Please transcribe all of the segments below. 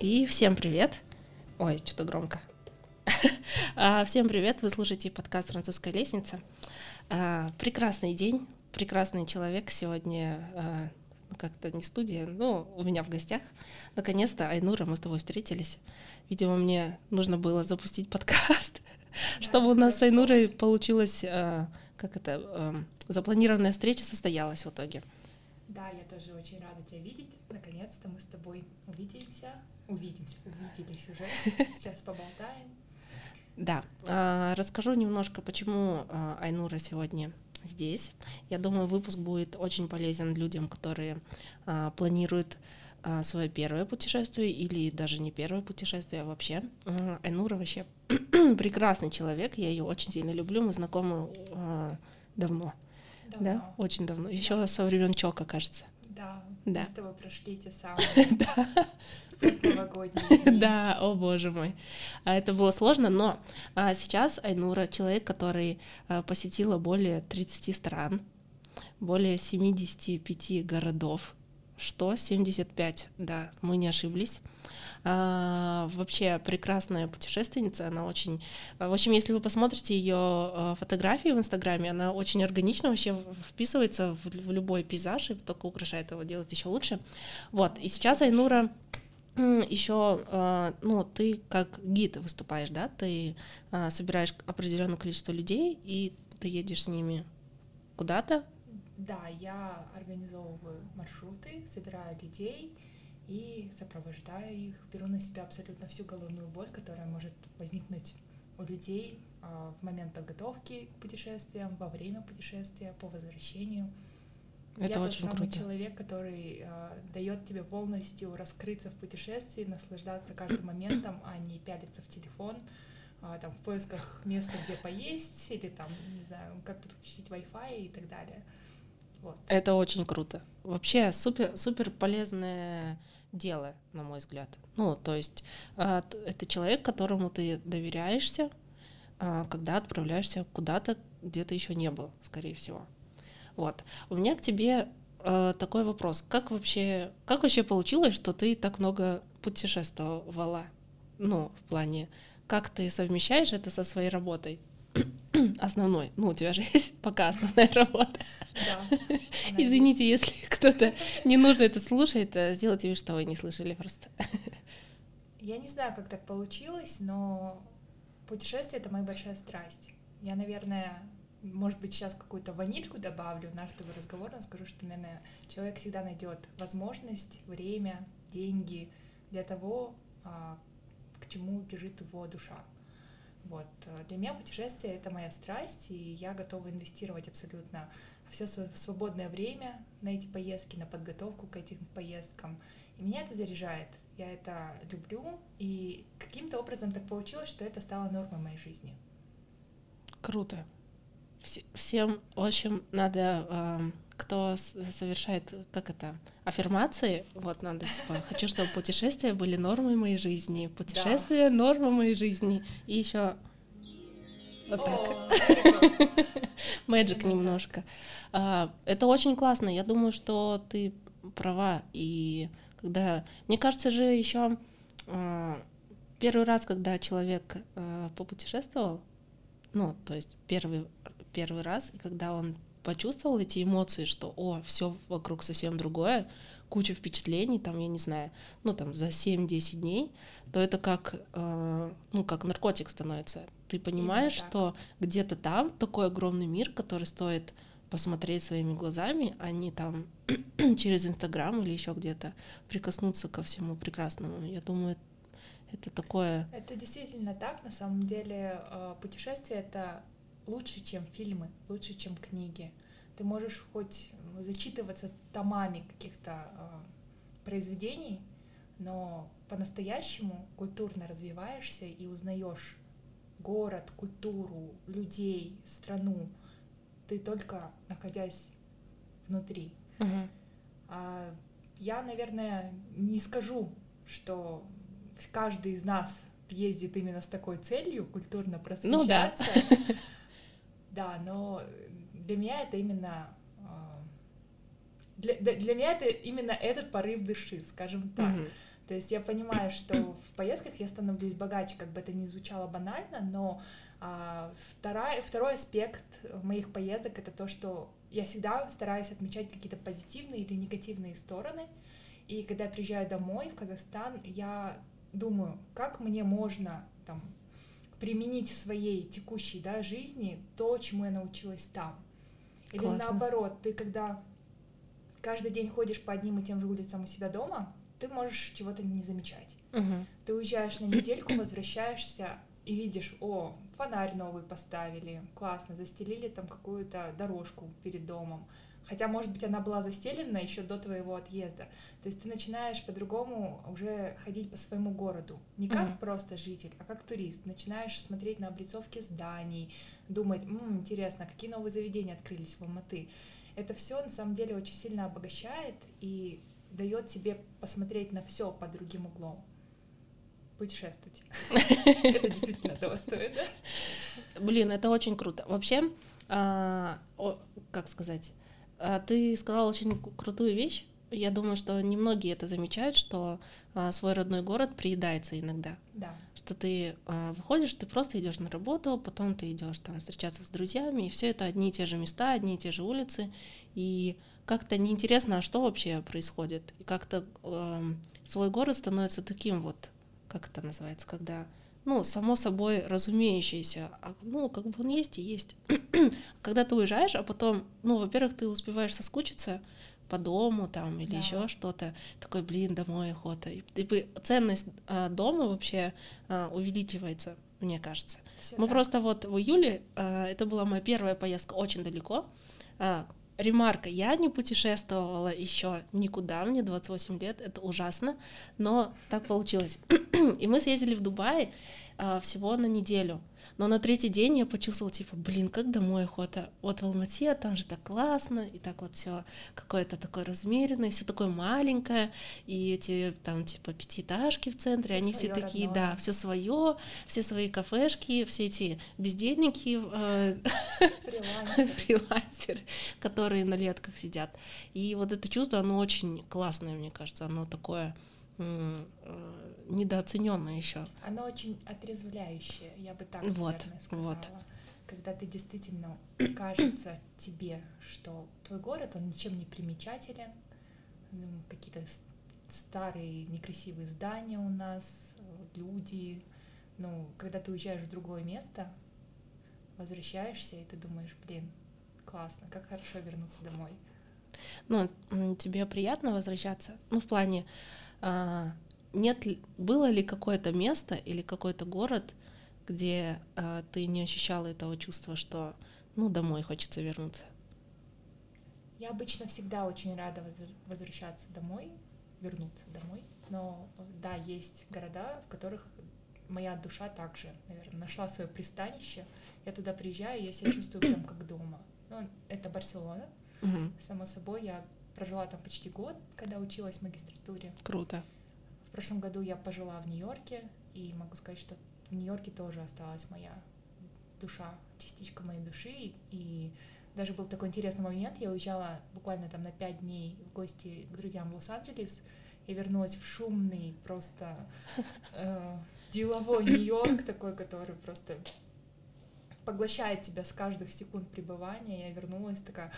И всем привет. Ой, что-то громко. А, всем привет, вы слушаете подкаст «Французская лестница». А, прекрасный день, прекрасный человек сегодня, а, как-то не студия, но у меня в гостях. Наконец-то, Айнура, мы с тобой встретились. Видимо, мне нужно было запустить подкаст, чтобы у нас с Айнурой получилась, как это, запланированная встреча состоялась в итоге. Да, я тоже очень рада тебя видеть. Наконец-то мы с тобой увидимся. Увидимся, увиделись уже. Сейчас поболтаем. Да, а, расскажу немножко, почему а, Айнура сегодня здесь. Я думаю, выпуск будет очень полезен людям, которые а, планируют свое первое путешествие или даже не первое путешествие, а вообще. Айнура вообще прекрасный человек, я ее очень сильно люблю, мы знакомы давно. давно. Да, очень давно, еще да. со времен Чока, кажется. Да, да. мы с тобой прошли те самые постновогодние Да, о боже мой. А, это было сложно, но а, сейчас Айнура человек, который а, посетила более 30 стран, более 75 городов, что 75, да, мы не ошиблись. А, вообще прекрасная путешественница, она очень... В общем, если вы посмотрите ее а, фотографии в Инстаграме, она очень органично вообще вписывается в, в любой пейзаж и только украшает его, делать еще лучше. Вот, и сейчас Айнура еще, а, ну, ты как гид выступаешь, да, ты собираешь определенное количество людей, и ты едешь с ними куда-то, да, я организовываю маршруты, собираю людей и сопровождаю их, беру на себя абсолютно всю головную боль, которая может возникнуть у людей а, в момент подготовки к путешествиям, во время путешествия, по возвращению. Это я очень тот самый круто. человек, который э, дает тебе полностью раскрыться в путешествии, наслаждаться каждым моментом, а не пялиться в телефон, э, там в поисках места, где поесть, или там, не знаю, как подключить Wi-Fi и так далее. Вот. Это очень круто. Вообще супер, супер полезное дело, на мой взгляд. Ну, то есть а, это человек, которому ты доверяешься, а, когда отправляешься куда-то, где ты еще не был, скорее всего. Вот. У меня к тебе а, такой вопрос. Как вообще, как вообще получилось, что ты так много путешествовала? Ну, в плане, как ты совмещаешь это со своей работой? основной. Ну, у тебя же есть пока основная работа. Да, Извините, если кто-то не нужно это слушает, э, сделайте вид, что вы не слышали просто. Я не знаю, как так получилось, но путешествие — это моя большая страсть. Я, наверное, может быть, сейчас какую-то ванильку добавлю в наш такой разговор, но скажу, что, наверное, человек всегда найдет возможность, время, деньги для того, а, к чему бежит его душа. Вот. Э, для меня путешествие — это моя страсть, и я готова инвестировать абсолютно все свое свободное время на эти поездки, на подготовку к этим поездкам. И меня это заряжает. Я это люблю, и каким-то образом так получилось, что это стало нормой моей жизни. Круто. Всем, в общем, надо, эм, кто совершает, как это, аффирмации, вот надо, типа, хочу, чтобы путешествия были нормой моей жизни, путешествия норма моей жизни, и еще вот так. Мэджик немножко. А, это очень классно. Я думаю, что ты права. И когда... Мне кажется же еще а, первый раз, когда человек а, попутешествовал, ну, то есть первый, первый раз, и когда он почувствовал эти эмоции, что, о, все вокруг совсем другое, куча впечатлений, там, я не знаю, ну, там, за 7-10 дней, то это как, э, ну, как наркотик становится. Ты понимаешь, что где-то там такой огромный мир, который стоит посмотреть своими глазами, а не там через Инстаграм или еще где-то прикоснуться ко всему прекрасному. Я думаю, это такое... Это действительно так. На самом деле э, путешествие — это лучше, чем фильмы, лучше, чем книги. Ты можешь хоть зачитываться томами каких-то э, произведений, но по-настоящему культурно развиваешься и узнаешь город, культуру, людей, страну, ты только находясь внутри. Uh-huh. А, я, наверное, не скажу, что каждый из нас ездит именно с такой целью культурно просвещаться. Ну, да. да, но для меня это именно а, для, для меня это именно этот порыв души, скажем так. Mm-hmm. То есть я понимаю, что в поездках я становлюсь богаче, как бы это ни звучало банально, но а, вторая, второй аспект моих поездок это то, что я всегда стараюсь отмечать какие-то позитивные или негативные стороны. И когда я приезжаю домой в Казахстан, я думаю, как мне можно там применить в своей текущей да, жизни то, чему я научилась там. Или Классно. наоборот, ты когда каждый день ходишь по одним и тем же улицам у себя дома, ты можешь чего-то не замечать. Угу. Ты уезжаешь на недельку, возвращаешься и видишь, о, фонарь новый поставили, классно, застелили там какую-то дорожку перед домом. Хотя, может быть, она была застелена еще до твоего отъезда. То есть ты начинаешь по-другому уже ходить по своему городу. Не как uh-huh. просто житель, а как турист. Начинаешь смотреть на облицовки зданий, думать, М, интересно, какие новые заведения открылись в Алматы. Это все на самом деле очень сильно обогащает и дает тебе посмотреть на все под другим углом. Путешествуйте. Это действительно того стоит, да? Блин, это очень круто. Вообще, а, как сказать, ты сказал очень крутую вещь. Я думаю, что немногие это замечают, что а, свой родной город приедается иногда. Да. Что ты выходишь, ты просто идешь на работу, потом ты идешь там встречаться с друзьями, и все это одни и те же места, одни и те же улицы, и как-то неинтересно, а что вообще происходит. И как-то э, свой город становится таким вот, как это называется, когда, ну, само собой разумеющееся, а, ну, как бы он есть и есть. когда ты уезжаешь, а потом, ну, во-первых, ты успеваешь соскучиться по дому там или да. еще что-то, такой, блин, домой охота. И, и ценность э, дома вообще э, увеличивается, мне кажется. Все Мы так. просто вот в июле, э, это была моя первая поездка очень далеко, Ремарка, я не путешествовала еще никуда, мне 28 лет, это ужасно, но так получилось. И мы съездили в Дубай а, всего на неделю. Но на третий день я почувствовала, типа, блин, как домой охота. Вот в Алмате, там же так классно, и так вот все какое-то такое размеренное, все такое маленькое, и эти там типа пятиэтажки в центре, все они все такие, родное. да, все свое, все свои кафешки, все эти бездельники, э, фрилансеры, которые на летках сидят. И вот это чувство, оно очень классное, мне кажется, оно такое э, недооцененное еще. Оно очень отрезвляющее, я бы так, вот, наверное, сказала. Вот. Когда ты действительно кажется тебе, что твой город, он ничем не примечателен, ну, какие-то старые некрасивые здания у нас, люди. Ну, когда ты уезжаешь в другое место, возвращаешься, и ты думаешь, блин, классно, как хорошо вернуться домой. Ну, тебе приятно возвращаться? Ну, в плане, а, нет было ли какое-то место или какой-то город, где э, ты не ощущала этого чувства, что ну домой хочется вернуться? Я обычно всегда очень рада возвращаться домой, вернуться домой. Но да, есть города, в которых моя душа также, наверное, нашла свое пристанище. Я туда приезжаю, и я себя чувствую прям как дома. Ну, это Барселона. Угу. Само собой, я прожила там почти год, когда училась в магистратуре. Круто. В прошлом году я пожила в Нью-Йорке, и могу сказать, что в Нью-Йорке тоже осталась моя душа, частичка моей души, и даже был такой интересный момент, я уезжала буквально там на пять дней в гости к друзьям в Лос-Анджелес, и вернулась в шумный, просто э, деловой Нью-Йорк такой, который просто поглощает тебя с каждых секунд пребывания. Я вернулась такая,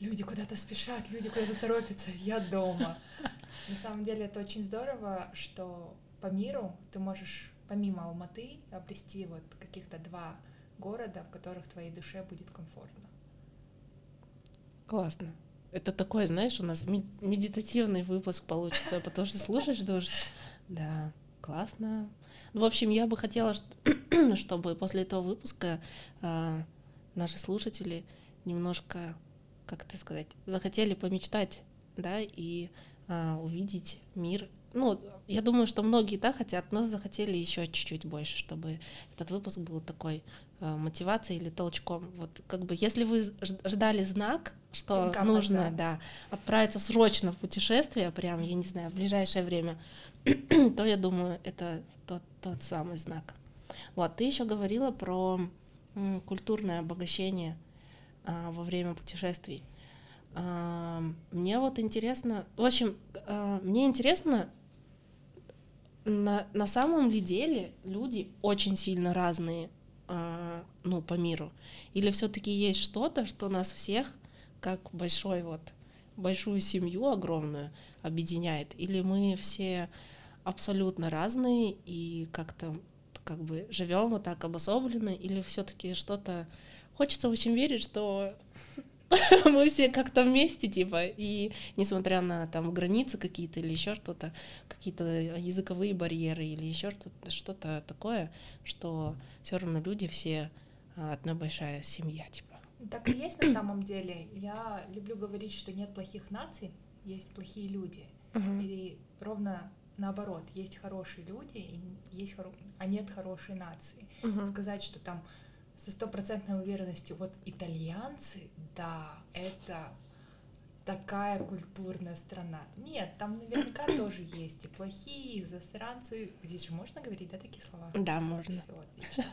люди куда-то спешат, люди куда-то торопятся, я дома. На самом деле это очень здорово, что по миру ты можешь помимо Алматы обрести вот каких-то два города, в которых твоей душе будет комфортно. Классно. Это такой, знаешь, у нас медитативный выпуск получится, потому что слушаешь, думаешь, да, классно. Ну, в общем, я бы хотела, чтобы после этого выпуска а, наши слушатели немножко как это сказать, захотели помечтать, да, и а, увидеть мир. Ну, я думаю, что многие так хотят, но захотели еще чуть-чуть больше, чтобы этот выпуск был такой э, мотивацией или толчком. Вот как бы, если вы ждали знак, что Пинка нужно, да, отправиться срочно в путешествие, прям, я не знаю, в ближайшее время, то я думаю, это тот, тот самый знак. Вот, ты еще говорила про м, культурное обогащение а, во время путешествий. А, мне вот интересно, в общем, а, мне интересно на, на самом ли деле люди очень сильно разные, ну, по миру? Или все-таки есть что-то, что нас всех, как большой вот, большую семью огромную, объединяет? Или мы все абсолютно разные и как-то как бы живем вот так обособленно, или все-таки что-то хочется очень верить, что мы все как-то вместе, типа, и несмотря на там границы какие-то или еще что-то, какие-то языковые барьеры или еще что-то, что-то такое, что все равно люди все а, одна большая семья, типа. Так и есть на самом деле. Я люблю говорить, что нет плохих наций, есть плохие люди. Uh-huh. И ровно наоборот, есть хорошие люди, и есть хоро... а нет хорошей нации. Uh-huh. Сказать, что там со стопроцентной уверенностью, вот итальянцы, да, это такая культурная страна. Нет, там наверняка тоже есть и плохие, и засранцы. Здесь же можно говорить, да, такие слова? Да, можно. Всё, отлично.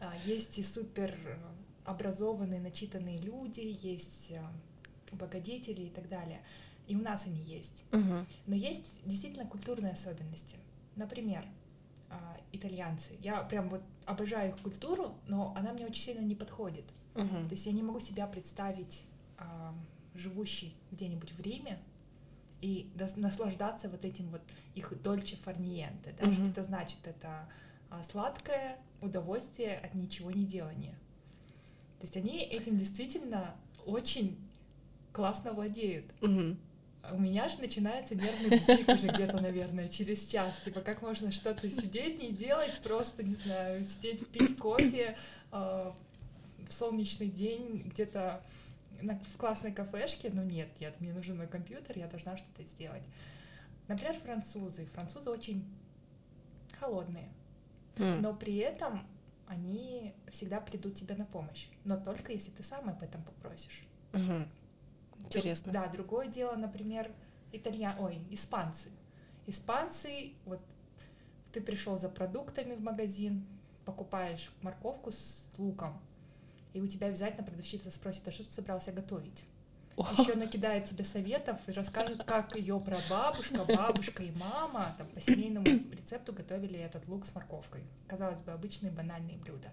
А, есть и супер образованные, начитанные люди, есть э, благодетели и так далее. И у нас они есть. Угу. Но есть действительно культурные особенности. Например, а, итальянцы. Я прям вот обожаю их культуру, но она мне очень сильно не подходит. Uh-huh. То есть я не могу себя представить а, живущей где-нибудь в Риме и наслаждаться вот этим вот их дольче фарниенте. Да? Uh-huh. Что это значит? Это а, сладкое удовольствие от ничего не делания. То есть они этим действительно очень классно владеют. Uh-huh. У меня же начинается нервный бзик уже где-то, наверное, через час. Типа, как можно что-то сидеть, не делать, просто, не знаю, сидеть, пить кофе э, в солнечный день где-то на, в классной кафешке. Но нет, нет, мне нужен мой компьютер, я должна что-то сделать. Например, французы. Французы очень холодные, mm. но при этом они всегда придут тебе на помощь. Но только если ты сам об этом попросишь. Mm-hmm. Интересно. Да, другое дело, например, итальян, ой, испанцы. Испанцы, вот ты пришел за продуктами в магазин, покупаешь морковку с луком, и у тебя обязательно продавщица спросит, а что ты собрался готовить? Еще накидает тебе советов и расскажет, как ее прабабушка, бабушка и мама там, по семейному рецепту готовили этот лук с морковкой. Казалось бы, обычные банальные блюда.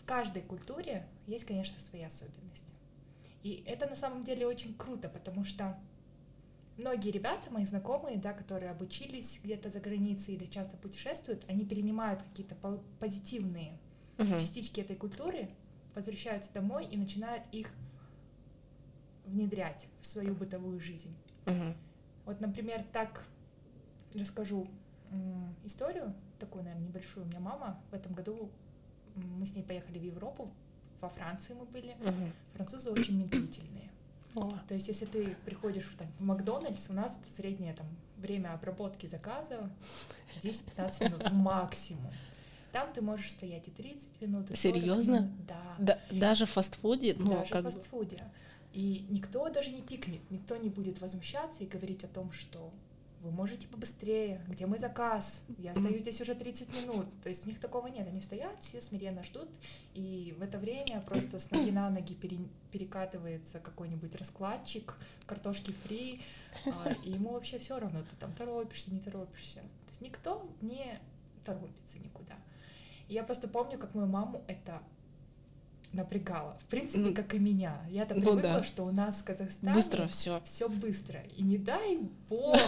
В каждой культуре есть, конечно, свои особенности. И это на самом деле очень круто, потому что многие ребята, мои знакомые, да, которые обучились где-то за границей или часто путешествуют, они перенимают какие-то позитивные uh-huh. частички этой культуры, возвращаются домой и начинают их внедрять в свою бытовую жизнь. Uh-huh. Вот, например, так расскажу историю такую, наверное, небольшую. У меня мама в этом году мы с ней поехали в Европу во Франции мы были. Угу. Французы очень медлительные. О. То есть, если ты приходишь там, в Макдональдс, у нас это среднее там, время обработки заказа 10-15 минут максимум. Там ты можешь стоять и 30 минут, и Серьезно? Минут. Да. да. Даже в фастфуде? Ну, даже как в фастфуде. И никто даже не пикнет, никто не будет возмущаться и говорить о том, что вы можете побыстрее, где мой заказ, я стою здесь уже 30 минут. То есть у них такого нет, они стоят, все смиренно ждут, и в это время просто с ноги на ноги пере, перекатывается какой-нибудь раскладчик, картошки фри, а, и ему вообще все равно, ты там торопишься, не торопишься. То есть никто не торопится никуда. И я просто помню, как мою маму это напрягало. В принципе, как и меня. Я-то ну, привыкла, да. что у нас в Казахстане быстро все. Все быстро. И не дай бог,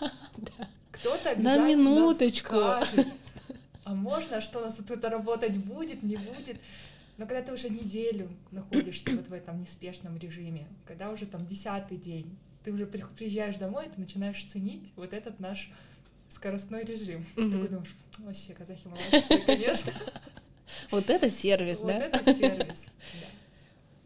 кто-то На минуточку. скажет, а можно, что у нас тут работать будет, не будет. Но когда ты уже неделю находишься вот в этом неспешном режиме, когда уже там десятый день, ты уже приезжаешь домой, ты начинаешь ценить вот этот наш скоростной режим. Ты такой думаешь, вообще, казахи молодцы, конечно. Вот это сервис, да? Вот это сервис,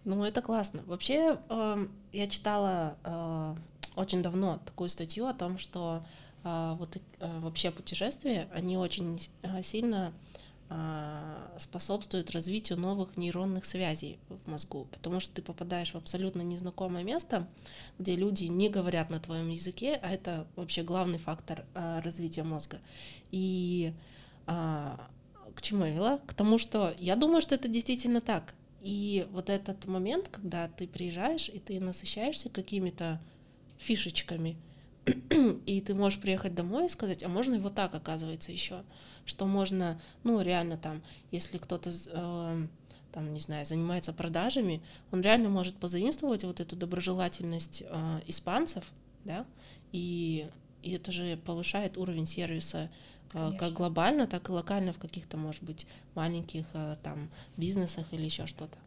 Ну, это классно. Вообще, эм, я читала э, очень давно такую статью о том, что э, вот э, вообще путешествия, они очень сильно способствуют развитию новых нейронных связей в мозгу, потому что ты попадаешь в абсолютно незнакомое место, где люди не говорят на твоем языке, а это вообще главный фактор развития мозга. И к чему я вела? К тому, что я думаю, что это действительно так. И вот этот момент, когда ты приезжаешь и ты насыщаешься какими-то фишечками, и ты можешь приехать домой и сказать, а можно и вот так, оказывается, еще, что можно, ну, реально там, если кто-то, э, там, не знаю, занимается продажами, он реально может позаимствовать вот эту доброжелательность э, испанцев, да, и, и это же повышает уровень сервиса Конечно. как глобально, так и локально в каких-то, может быть, маленьких э, там бизнесах или еще что-то.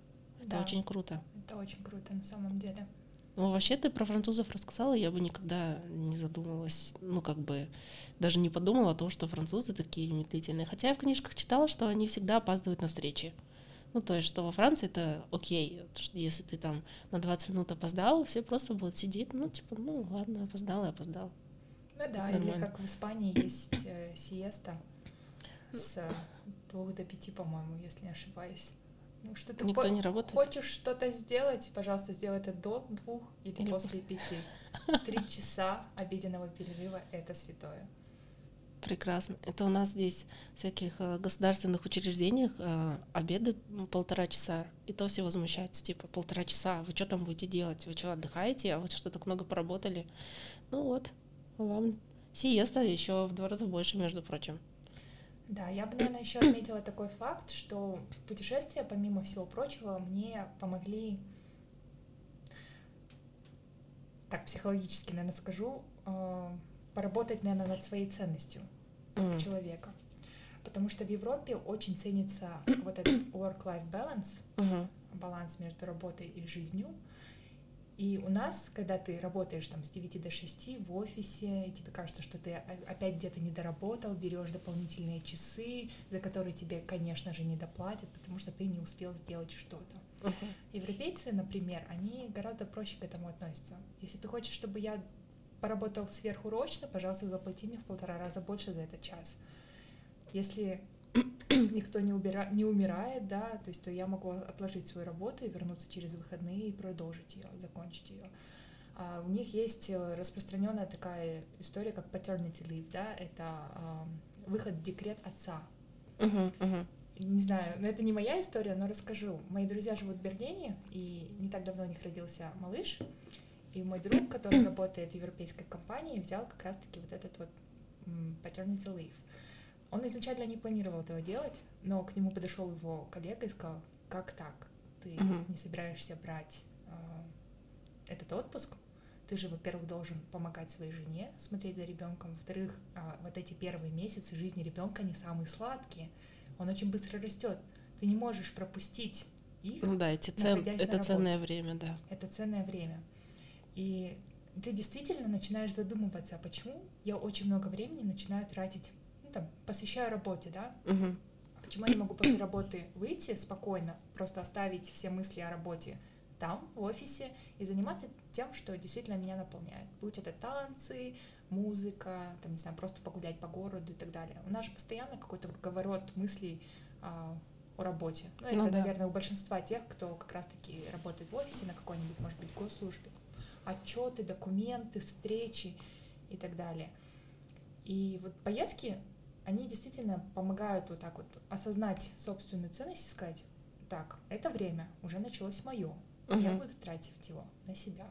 Это да. очень круто. Это очень круто на самом деле. Ну, вообще ты про французов рассказала, я бы никогда не задумалась, ну, как бы даже не подумала о том, что французы такие медлительные. Хотя я в книжках читала, что они всегда опаздывают на встречи. Ну, то есть, что во Франции это окей, если ты там на 20 минут опоздал, все просто будут сидеть, ну, типа, ну, ладно, опоздал и опоздал. Ну да, или как в Испании есть э, сиеста с двух до пяти, по-моему, если не ошибаюсь. Ну, что ты Никто хо- не работает. хочешь что-то сделать, пожалуйста, сделай это до двух или, или... после пяти. Три часа обеденного перерыва — это святое. Прекрасно. Это у нас здесь в всяких э, государственных учреждениях э, обеды полтора часа, и то все возмущаются, типа, полтора часа, вы что там будете делать? Вы что, отдыхаете? А вы что, так много поработали? Ну вот, вам сиеста еще в два раза больше, между прочим. Да, я бы, наверное, еще отметила такой факт, что путешествия, помимо всего прочего, мне помогли, так психологически, наверное, скажу, э, поработать, наверное, над своей ценностью mm. человека. Потому что в Европе очень ценится вот этот work-life balance, uh-huh. баланс между работой и жизнью. И у нас, когда ты работаешь там с 9 до 6 в офисе, и тебе кажется, что ты опять где-то не доработал, берешь дополнительные часы, за которые тебе, конечно же, не доплатят, потому что ты не успел сделать что-то. Uh-huh. Европейцы, например, они гораздо проще к этому относятся. Если ты хочешь, чтобы я поработал сверхурочно, пожалуйста, заплати мне в полтора раза больше за этот час. Если никто не, убира... не умирает, да, то есть то я могу отложить свою работу и вернуться через выходные и продолжить ее, закончить ее. А у них есть э, распространенная такая история, как paternity leave, да, это а, выход в декрет отца. Uh-huh, uh-huh. Не знаю, но это не моя история, но расскажу. Мои друзья живут в Берлине, и не так давно у них родился малыш, и мой друг, который работает в европейской компании, взял как раз-таки вот этот вот paternity leave. Он изначально не планировал этого делать, но к нему подошел его коллега и сказал, как так? Ты uh-huh. не собираешься брать э, этот отпуск? Ты же, во-первых, должен помогать своей жене, смотреть за ребенком. Во-вторых, э, вот эти первые месяцы жизни ребенка не самые сладкие. Он очень быстро растет. Ты не можешь пропустить их. Ну да, эти цен... это ценное время, да. Это ценное время. И ты действительно начинаешь задумываться, а почему я очень много времени начинаю тратить там, посвящаю работе, да, угу. почему я не могу после работы выйти спокойно, просто оставить все мысли о работе там, в офисе, и заниматься тем, что действительно меня наполняет. Будь это танцы, музыка, там, не знаю, просто погулять по городу и так далее. У нас же постоянно какой-то круговорот мыслей а, о работе. Ну, это, ну, да. наверное, у большинства тех, кто как раз-таки работает в офисе на какой-нибудь, может быть, госслужбе. Отчеты, документы, встречи и так далее. И вот поездки они действительно помогают вот так вот осознать собственную ценность и сказать, так, это время уже началось мое, угу. я буду тратить его на себя.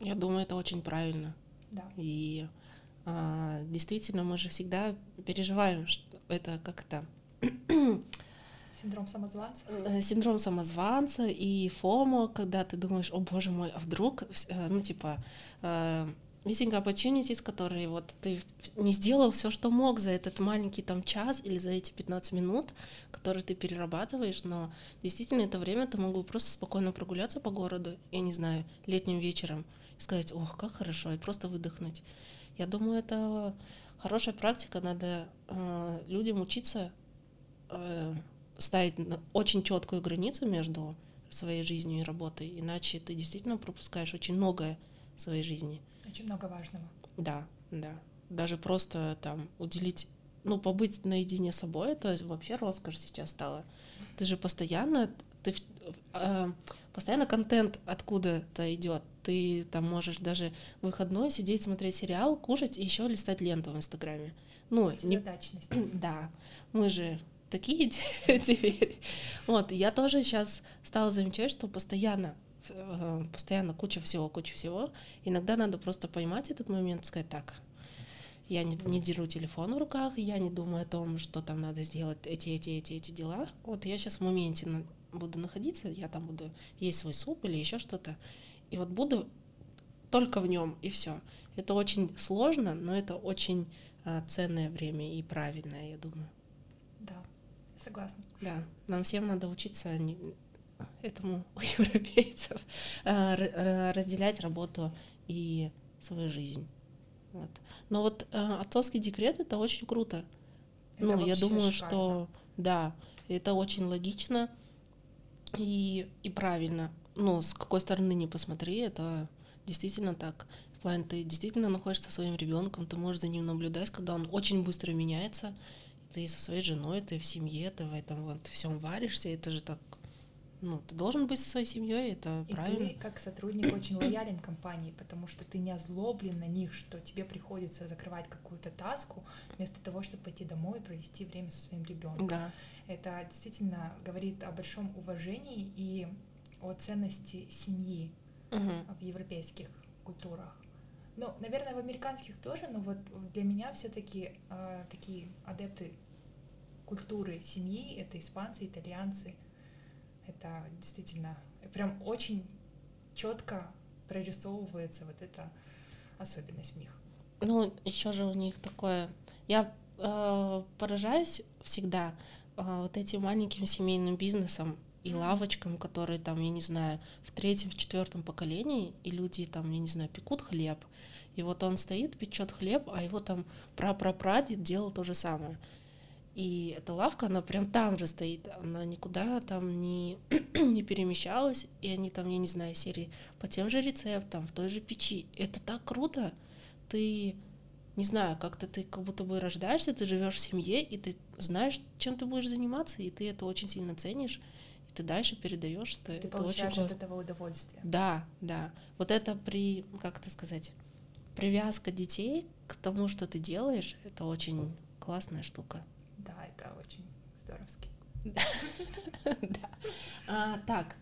Я думаю, это очень правильно. Да. И а, действительно, мы же всегда переживаем, что это как то Синдром самозванца. Э, синдром самозванца и фомо, когда ты думаешь, о боже мой, а вдруг, э, ну типа, э, missing opportunities, которые вот ты не сделал все, что мог за этот маленький там час или за эти 15 минут, которые ты перерабатываешь, но действительно это время ты могу просто спокойно прогуляться по городу, я не знаю, летним вечером, и сказать, ох, как хорошо, и просто выдохнуть. Я думаю, это хорошая практика, надо э, людям учиться э, ставить очень четкую границу между своей жизнью и работой, иначе ты действительно пропускаешь очень многое в своей жизни. Очень много важного. Да, да. Даже просто там уделить, ну, побыть наедине с собой, это вообще роскошь сейчас стала. Ты же постоянно, ты э, постоянно контент откуда-то идет. Ты там можешь даже в выходной сидеть, смотреть сериал, кушать и еще листать ленту в Инстаграме. Ну, не... Да, мы же такие теперь. Вот, я тоже сейчас стала замечать, что постоянно постоянно куча всего, куча всего. Иногда надо просто поймать этот момент, сказать так, я не, не держу телефон в руках, я не думаю о том, что там надо сделать эти, эти, эти, эти дела. Вот я сейчас в моменте буду находиться, я там буду есть свой суп или еще что-то, и вот буду только в нем и все. Это очень сложно, но это очень а, ценное время и правильное, я думаю. Да, согласна. Да, нам всем надо учиться этому у европейцев а, разделять работу и свою жизнь. Вот. Но вот э, отцовский декрет это очень круто. Это ну, я думаю, шикарно. что да, это очень логично и, и правильно. Ну, с какой стороны не посмотри, это действительно так. В плане ты действительно находишься со своим ребенком, ты можешь за ним наблюдать, когда он очень быстро меняется. Ты со своей женой, ты в семье, ты в этом вот всем варишься, это же так ну, ты должен быть со своей семьей, это и правильно. ты, как сотрудник, очень лоялен компании, потому что ты не озлоблен на них, что тебе приходится закрывать какую-то таску, вместо того, чтобы пойти домой и провести время со своим ребенком. Да. Это действительно говорит о большом уважении и о ценности семьи угу. в европейских культурах. Ну, наверное, в американских тоже, но вот для меня все-таки э, а, такие адепты культуры семьи это испанцы, итальянцы, это действительно прям очень четко прорисовывается вот эта особенность в них. Ну, еще же у них такое. Я э, поражаюсь всегда э, вот этим маленьким семейным бизнесом и mm-hmm. лавочкам, которые там, я не знаю, в третьем, в четвертом поколении, и люди там, я не знаю, пекут хлеб. И вот он стоит, печет хлеб, а его там прапрапрадед делал то же самое. И эта лавка, она прям там же стоит, она никуда там не, не перемещалась, и они там, я не знаю, серии по тем же рецептам, в той же печи. Это так круто. Ты, не знаю, как-то ты как будто бы рождаешься, ты живешь в семье, и ты знаешь, чем ты будешь заниматься, и ты это очень сильно ценишь, и ты дальше передаешь это. Ты это получаешь очень от этого удовольствие. Да, да. Вот это при, как это сказать, привязка детей к тому, что ты делаешь, это очень классная штука это очень здоровски. Да. А, так,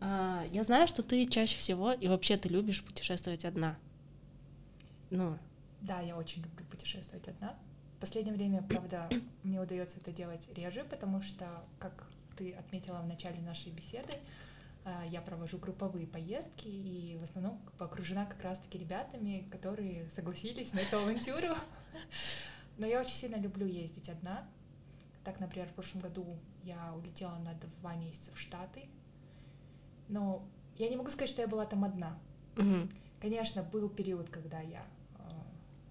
а, я знаю, что ты чаще всего и вообще ты любишь путешествовать одна. Ну. Да, я очень люблю путешествовать одна. В последнее время, правда, мне удается это делать реже, потому что, как ты отметила в начале нашей беседы, а, я провожу групповые поездки и в основном окружена как раз-таки ребятами, которые согласились на эту авантюру. Но я очень сильно люблю ездить одна, так, например, в прошлом году я улетела на два месяца в Штаты, но я не могу сказать, что я была там одна. Угу. Конечно, был период, когда я э,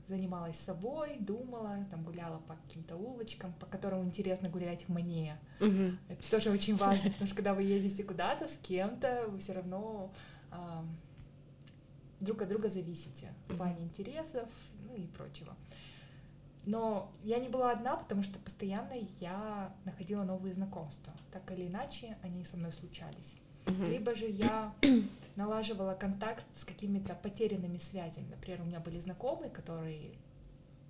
занималась собой, думала, там гуляла по каким-то улочкам, по которым интересно гулять мне. Угу. Это тоже очень важно, потому что когда вы ездите куда-то с кем-то, вы все равно э, друг от друга зависите в плане интересов, ну и прочего. Но я не была одна, потому что постоянно я находила новые знакомства. Так или иначе, они со мной случались. Uh-huh. Либо же я налаживала контакт с какими-то потерянными связями. Например, у меня были знакомые, которые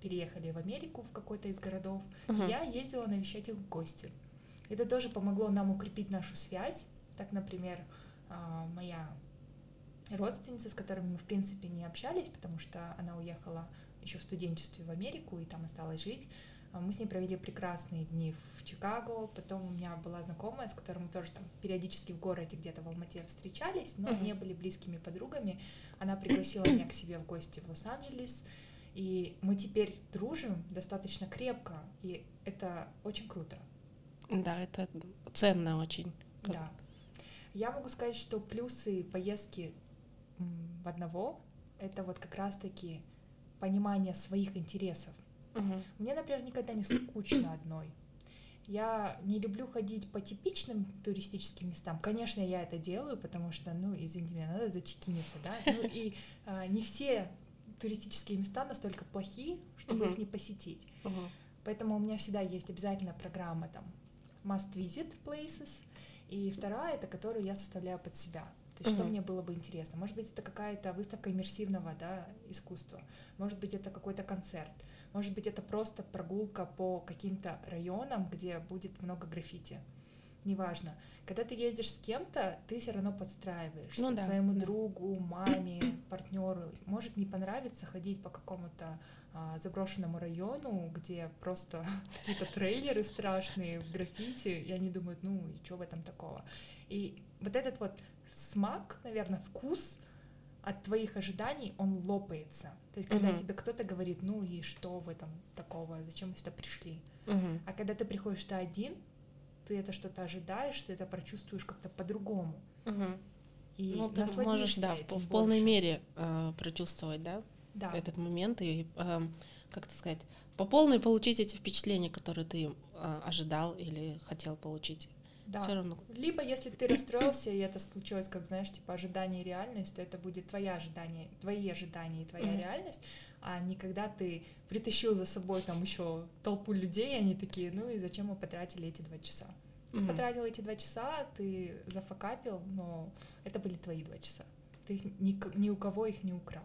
переехали в Америку в какой-то из городов. Uh-huh. И я ездила навещать их в гости. Это тоже помогло нам укрепить нашу связь. Так, например, а, моя родственница, с которой мы, в принципе, не общались, потому что она уехала еще в студенчестве в Америку и там осталась жить. А, мы с ней провели прекрасные дни в Чикаго. Потом у меня была знакомая, с которой мы тоже там периодически в городе где-то в Алмате встречались, но не были близкими подругами. Она пригласила меня к себе в гости в Лос-Анджелес. И мы теперь дружим достаточно крепко, и это очень круто. Да, это ценно очень. Да. Я могу сказать, что плюсы поездки в одного — это вот как раз-таки понимание своих интересов. Угу. Мне, например, никогда не скучно одной. Я не люблю ходить по типичным туристическим местам. Конечно, я это делаю, потому что, ну, извините меня, надо зачекиниться, да. Ну и а, не все туристические места настолько плохи, чтобы uh-huh. их не посетить. Uh-huh. Поэтому у меня всегда есть обязательно программа там must visit places, и вторая это которую я составляю под себя. То есть, mm-hmm. что мне было бы интересно? Может быть, это какая-то выставка иммерсивного да, искусства, может быть, это какой-то концерт, может быть, это просто прогулка по каким-то районам, где будет много граффити. неважно. Когда ты ездишь с кем-то, ты все равно подстраиваешься. Ну да, Твоему да. другу, маме, партнеру может не понравиться ходить по какому-то а, заброшенному району, где просто какие-то трейлеры страшные в граффити, и они думают, ну и что в этом такого. И вот этот вот смак, наверное, вкус от твоих ожиданий, он лопается. То есть, когда Мгм. тебе кто-то говорит, ну и что в этом такого, зачем мы сюда пришли? Мгм. А когда ты приходишь туда один, ты это что-то ожидаешь, ты это прочувствуешь как-то по-другому. Мгм. И Ну, ты можешь, да, в, в полной больше. мере э, прочувствовать, да, Да. этот момент и, э, как это сказать, по полной получить эти впечатления, которые ты э, ожидал или хотел получить. Да. Все равно. Либо если ты расстроился, и это случилось, как знаешь, типа ожидание и реальность, то это будет твоя ожидание, твои ожидания и твоя Мгм. реальность, а не когда ты притащил за собой там еще толпу людей, и они такие, ну и зачем мы потратили эти два часа? Ты Мгм. потратил эти два часа, ты зафакапил, но это были твои два часа. Ты их ни, ни у кого их не украл.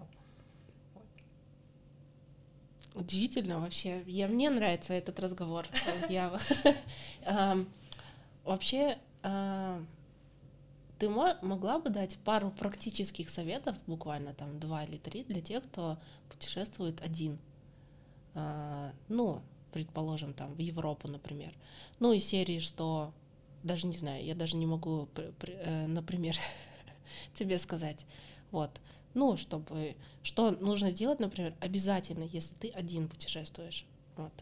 Удивительно вообще. Я, мне нравится этот разговор. Я эм, вообще э, ты мо- могла бы дать пару практических советов, буквально там два или три, для тех, кто путешествует один. Э, Ну, предположим, там в Европу, например. Ну, из серии, что даже не знаю, я даже не могу, э, например, тебе сказать. Вот. Ну, чтобы... Что нужно сделать, например, обязательно, если ты один путешествуешь. Вот.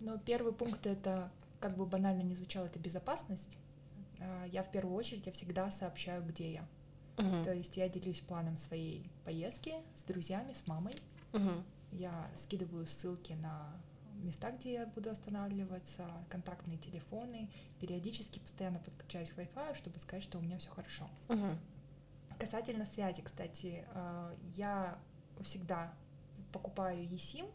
Но первый пункт это, как бы банально не звучало, это безопасность. А, Я в первую очередь, я всегда сообщаю, где я. Мгм. То есть я делюсь планом своей поездки с друзьями, с мамой. Мгм. Я скидываю ссылки на места, где я буду останавливаться, контактные телефоны. Периодически постоянно подключаюсь к Wi-Fi, чтобы сказать, что у меня все хорошо. Мгм. Касательно связи, кстати, э, я всегда покупаю eSIM.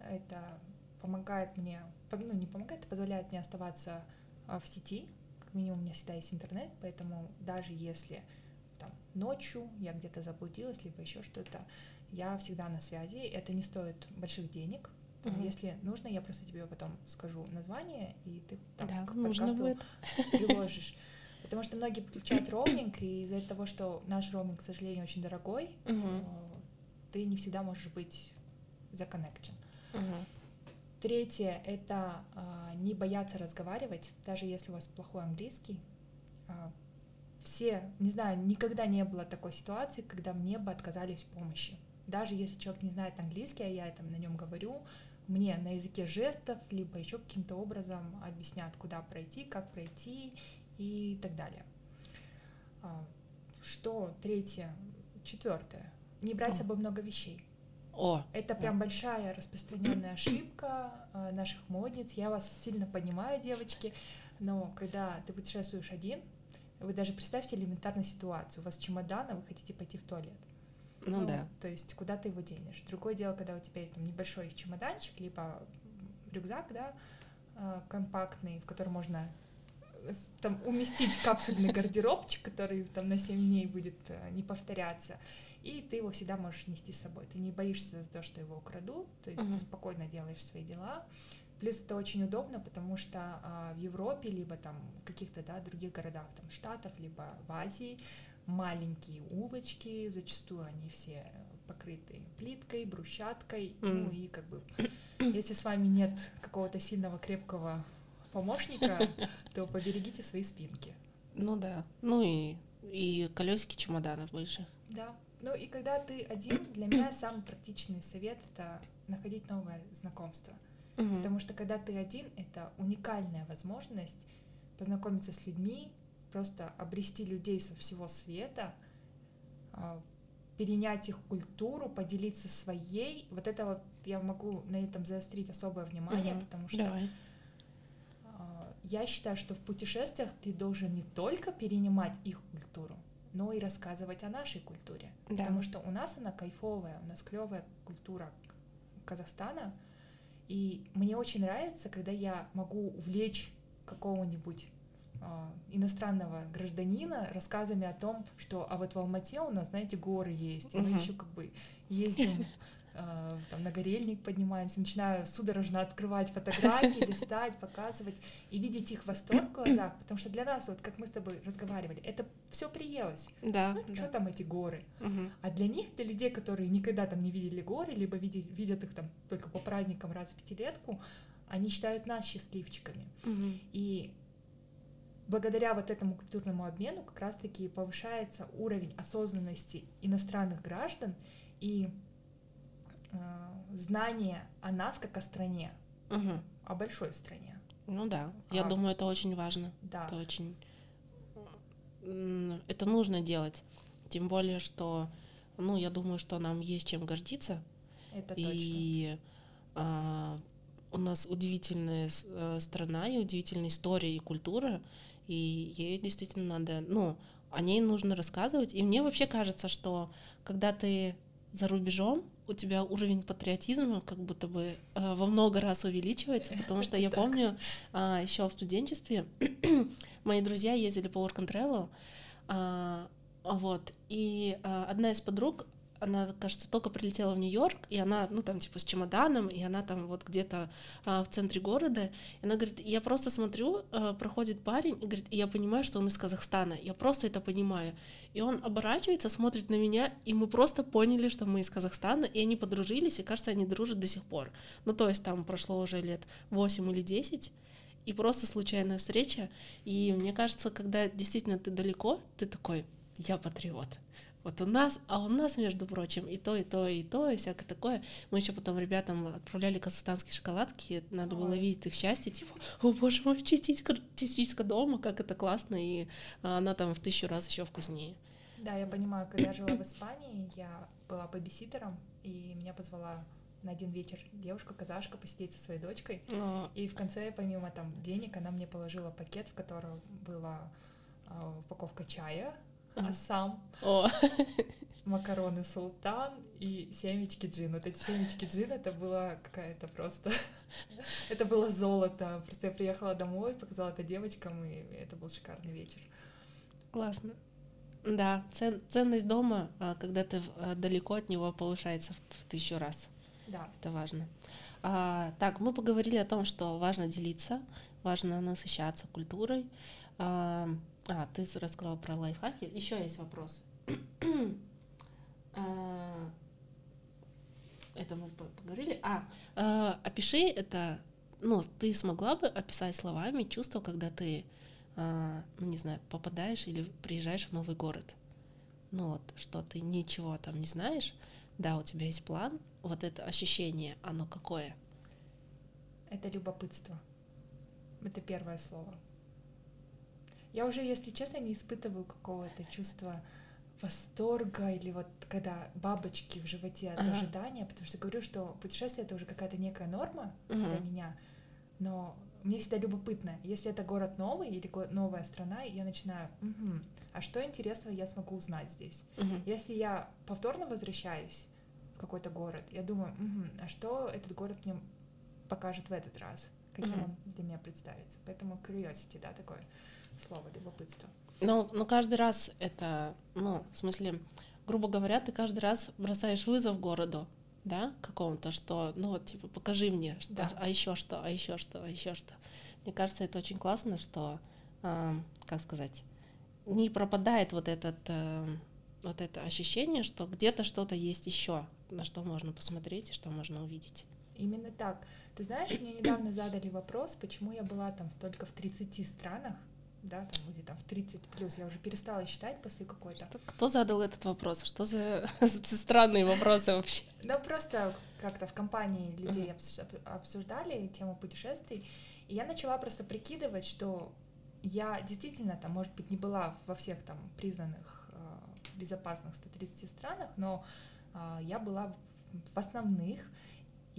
Это помогает мне, ну не помогает, а позволяет мне оставаться э, в сети. Как минимум у меня всегда есть интернет, поэтому даже если там ночью я где-то заблудилась, либо еще что-то, я всегда на связи. Это не стоит больших денег. Там, Мгм. Если нужно, я просто тебе потом скажу название, и ты там Да, к подкасту будет. приложишь. Потому что многие подключают роуминг, и из-за того, что наш роуминг, к сожалению, очень дорогой, э, ты не всегда можешь быть законнекчен. Мгм. Третье — это а, не бояться разговаривать, даже если у вас плохой английский. А, Все, не знаю, никогда не было такой ситуации, когда мне бы отказались в помощи. Даже если человек не знает английский, а я там на нем говорю, мне на языке жестов, либо еще каким-то образом объяснят, куда пройти, как пройти и так далее. А, Что третье? Четвертое. Не брать с собой много вещей. О, Это прям большая распространенная ошибка э, наших модниц. Я вас сильно понимаю, девочки, но когда ты путешествуешь один, вы даже представьте элементарную ситуацию. У вас чемодан, а вы хотите пойти в туалет. ну да. То есть куда ты его денешь? Другое дело, когда у тебя есть там небольшой чемоданчик, либо рюкзак, да, э, компактный, в который можно э, там уместить капсульный гардеробчик, который там на 7 дней будет не повторяться, и ты его всегда можешь нести с собой. Ты не боишься за то, что его украдут, то есть Мгм. ты спокойно делаешь свои дела. Плюс это очень удобно, потому что а, в Европе, либо там каких-то да, других городах, там Штатов, либо в Азии, маленькие улочки, зачастую они все покрыты плиткой, брусчаткой, ну М. и как бы, если с вами нет какого-то сильного крепкого помощника, то поберегите свои спинки. Ну да. Ну и, и колесики чемоданов больших. Да. Ну и когда ты один, для меня самый практичный совет это находить новое знакомство. Мгм. Потому что когда ты один, это уникальная возможность познакомиться с людьми, просто обрести людей со всего света, а, перенять их культуру, поделиться своей. Вот это вот я могу на этом заострить особое внимание, Мгм. потому что Давай. а, я считаю, что в путешествиях ты должен не только перенимать их культуру, но и рассказывать о нашей культуре. Да. Потому что у нас она кайфовая, у нас клевая культура Казахстана. И мне очень нравится, когда я могу увлечь какого-нибудь а, иностранного гражданина рассказами о том, что а вот в Алмате у нас, знаете, горы есть, и мы еще как бы ездим там на горельник поднимаемся, начинаю судорожно открывать фотографии, листать, показывать и видеть их восторг в глазах, потому что для нас, вот как мы с тобой разговаривали, это все приелось. Да. Ну, да. что там эти горы? Мгм. А для них, для людей, которые никогда там не видели горы, либо види- видят их там только по праздникам раз в пятилетку, они считают нас счастливчиками. Мгм. И благодаря вот этому культурному обмену как раз-таки повышается уровень осознанности иностранных граждан и э, знание о нас как о стране, Мгм. о большой стране. Ну да, я А. думаю, это очень важно. Да, Это очень... Это нужно делать. Тем более, что, ну, я думаю, что нам есть чем гордиться. это точно. И а, у нас удивительная э, страна и удивительная история и культура, и ей действительно надо, ну, о ней нужно рассказывать. И мне вообще кажется, что когда ты за рубежом, у тебя уровень патриотизма как будто бы э, во много раз увеличивается, потому что я помню еще в студенчестве мои друзья ездили по work and travel, а, вот, и а, одна из подруг, она, кажется, только прилетела в Нью-Йорк, и она, ну, там, типа, с чемоданом, и она там вот где-то а, в центре города, и она говорит, я просто смотрю, а, проходит парень, и говорит, и я понимаю, что он из Казахстана, я просто это понимаю. И он оборачивается, смотрит на меня, и мы просто поняли, что мы из Казахстана, и они подружились, и, кажется, они дружат до сих пор. Ну, то есть там прошло уже лет 8 или 10, и просто случайная встреча. И мне кажется, когда действительно ты далеко, ты такой, я патриот. Вот у нас, а у нас, между прочим, и то, и то, и то, и всякое такое. Мы еще потом ребятам отправляли казахстанские шоколадки, надо было видеть их счастье, типа, о боже мой, частичка, частичка дома, как это классно, и а, она там в тысячу раз еще вкуснее. Да, я понимаю, когда я жила в Испании, я была бэбиситером, и меня позвала на один вечер девушка-казашка посидеть со своей дочкой. А, И в конце, помимо там денег, она мне положила пакет, в котором была а, упаковка чая, Ага. ассам, О, макароны султан и семечки джин. Вот эти семечки джин, это было какая-то просто... это было золото. Просто я приехала домой, показала это девочкам, и это был шикарный вечер. классно. Да, цен- ценность дома, а, когда ты а, далеко от него, повышается в, в тысячу раз. Да, Это важно. А, так, мы поговорили о том, что важно делиться, важно насыщаться культурой. А, а, ты рассказала про лайфхаки. Еще есть вопрос. А, это мы по- поговорили. А, а, опиши это. Ну, ты смогла бы описать словами чувство, когда ты, а, ну не знаю, попадаешь или приезжаешь в новый город. Ну вот, что ты ничего там не знаешь, да, у тебя есть план, вот это ощущение, оно какое? это любопытство. Это первое слово. Я уже, если честно, не испытываю какого-то чувства восторга или вот когда бабочки в животе от Ага. ожидания, потому что говорю, что путешествие это уже какая-то некая норма для Мгм. меня, но мне всегда любопытно, если это город новый или го- новая страна, я начинаю, «Мгм, а что интересного я смогу узнать здесь? Мгм. Если я повторно возвращаюсь в какой-то город, я думаю, «Мгм, а что этот город мне покажет в этот раз? Каким Мгм. он для меня представится? Поэтому curiosity, да, такое слово, любопытство. Ну, ну, каждый раз это, ну, в смысле, грубо говоря, ты каждый раз бросаешь вызов городу, да, какому-то, что, ну вот, типа, покажи мне, что, Да. а еще что, а еще что, а еще что. Мне кажется, это очень классно, что, а, как сказать, не пропадает вот этот, э, вот это ощущение, что где-то что-то есть еще, на что можно посмотреть и что можно увидеть. Именно так. Ты знаешь, мне недавно задали вопрос, почему я была там только в 30 странах, да, там, или там в 30 плюс. Я уже перестала считать после какой-то. Кто- Кто задал этот вопрос? Что за странные вопросы вообще? Да, просто как-то в компании людей обсуждали тему путешествий, и я начала просто прикидывать, что я действительно там, может быть, не была во всех там признанных э, безопасных 130 странах, но э, я была в основных,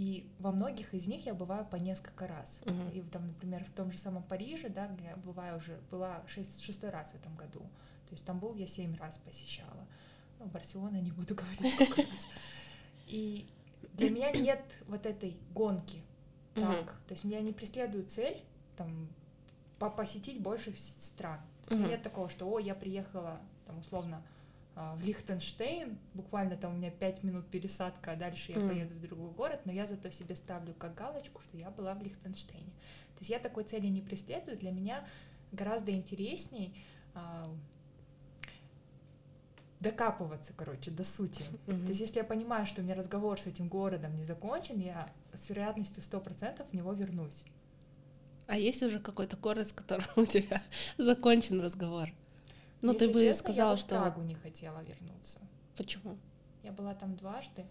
и во многих из них я бываю по несколько раз. Мгм. И там, например, в том же самом Париже, да, где я бываю уже, была шесть, шестой раз в этом году. То есть Стамбул я семь раз посещала. Ну, Барселона не буду говорить сколько раз. И для меня нет вот этой гонки. Так, то есть я не преследую цель там по- посетить больше стран. То есть меня Мгм. нет такого, что, о, я приехала там условно в Лихтенштейн, буквально там у меня пять минут пересадка, а дальше я Мгм. поеду в другой город, но я зато себе ставлю как галочку, что я была в Лихтенштейне. То есть я такой цели не преследую, для меня гораздо интересней а, докапываться, короче, до сути. Мгм. То есть если я понимаю, что у меня разговор с этим городом не закончен, я с вероятностью 100% в него вернусь. А есть уже какой-то город, с которым у тебя закончен разговор? Ну, ты бы честно, сказала, я бы в что... Прагу не хотела вернуться. Почему? Я была там дважды.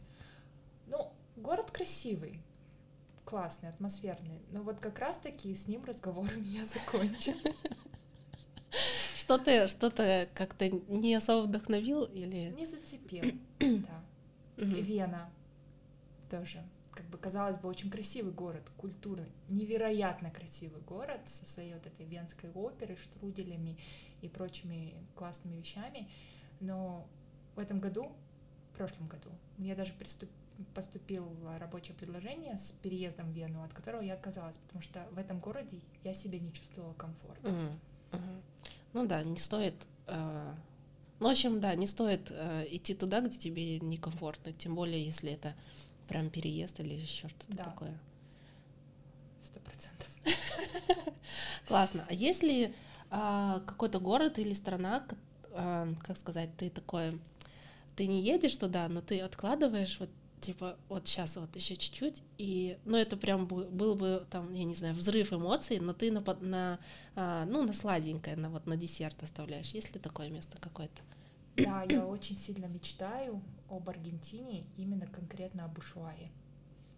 Ну, город красивый, классный, атмосферный. Но вот как раз-таки с ним разговор у меня закончен. Что-то что как-то не особо вдохновил или... Не зацепил, да. Вена тоже. Как бы, казалось бы, очень красивый город, культурный, невероятно красивый город со своей вот этой венской оперой, штруделями и прочими классными вещами. Но в этом году, в прошлом году, мне даже приступ- поступило рабочее предложение с переездом в Вену, от которого я отказалась, потому что в этом городе я себя не чувствовала комфортно. Мгм. Мгм. Ну да, не стоит... э, Ну, в общем, да, не стоит э, идти туда, где тебе некомфортно, тем более, если это прям переезд или еще что-то Да. такое. Сто процентов. Классно. А если а, какой-то город или страна, а, как сказать, ты такое, ты не едешь туда, но ты откладываешь вот типа вот сейчас вот еще чуть-чуть и ну это прям был бы там я не знаю взрыв эмоций, но ты на, на а, ну на сладенькое на вот на десерт оставляешь. Есть ли такое место какое-то? Да, я очень сильно мечтаю об Аргентине, именно конкретно об Ушуае.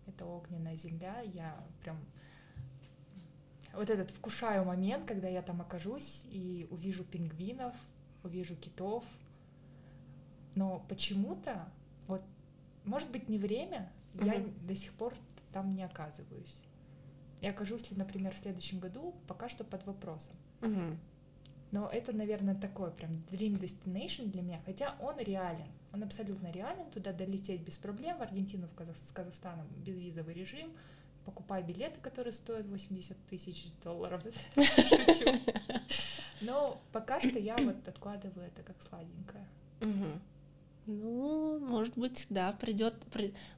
Это огненная земля, я прям вот этот вкушаю момент, когда я там окажусь и увижу пингвинов, увижу китов. Но почему-то, вот, может быть, не время, я Мгм. до сих пор там не оказываюсь. Я окажусь ли, например, в следующем году, пока что под вопросом. Мгм. Но это, наверное, такой прям dream destination для меня, хотя он реален. Он абсолютно реален, туда долететь без проблем, в Аргентину, в Казах- с Казахстаном безвизовый режим, покупай билеты, которые стоят 80 тысяч долларов. Шучу. Но пока что я вот откладываю это как сладенькое. Ну, может быть, да, придет.